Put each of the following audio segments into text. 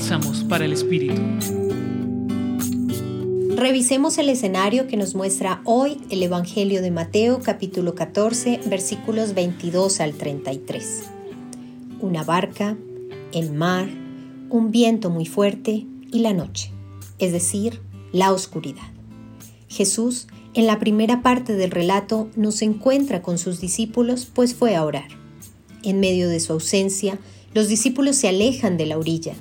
Bálsamos para el Espíritu. Revisemos el escenario que nos muestra hoy el Evangelio de Mateo capítulo 14 versículos 22 al 33. Una barca, el mar, un viento muy fuerte y la noche, es decir, la oscuridad. Jesús, en la primera parte del relato, no se encuentra con sus discípulos, pues fue a orar. En medio de su ausencia, los discípulos se alejan de la orilla,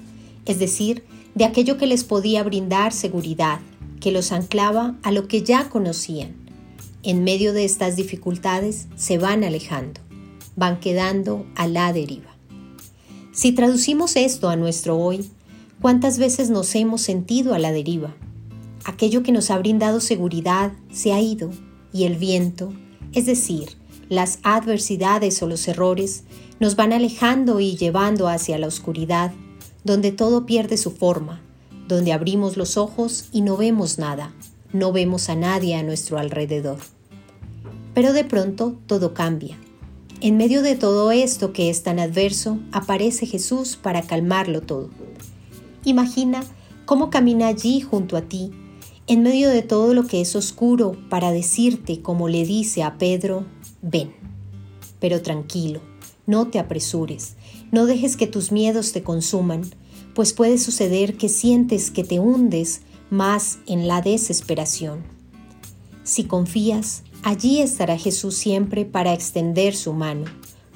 es decir, de aquello que les podía brindar seguridad, que los anclaba a lo que ya conocían. En medio de estas dificultades se van alejando, van quedando a la deriva. Si traducimos esto a nuestro hoy, ¿cuántas veces nos hemos sentido a la deriva? Aquello que nos ha brindado seguridad se ha ido y el viento, es decir, las adversidades o los errores, nos van alejando y llevando hacia la oscuridad, donde todo pierde su forma, donde abrimos los ojos y no vemos nada, no vemos a nadie a nuestro alrededor. Pero de pronto todo cambia. En medio de todo esto que es tan adverso, aparece Jesús para calmarlo todo. Imagina cómo camina allí junto a ti, en medio de todo lo que es oscuro, para decirte, como le dice a Pedro, ven. Pero tranquilo, no te apresures, no dejes que tus miedos te consuman, pues puede suceder que sientes que te hundes más en la desesperación. Si confías, allí estará Jesús siempre para extender su mano,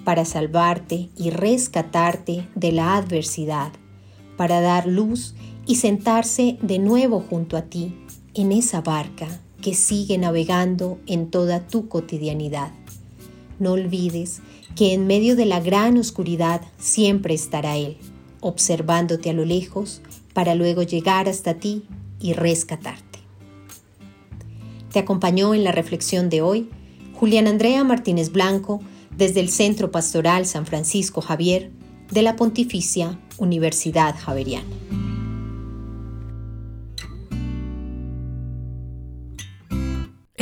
para salvarte y rescatarte de la adversidad, para dar luz y sentarse de nuevo junto a ti en esa barca que sigue navegando en toda tu cotidianidad. No olvides que en medio de la gran oscuridad siempre estará Él observándote a lo lejos para luego llegar hasta ti y rescatarte. Te acompañó en la reflexión de hoy Julián Andrea Martínez Blanco desde el Centro Pastoral San Francisco Javier de la Pontificia Universidad Javeriana.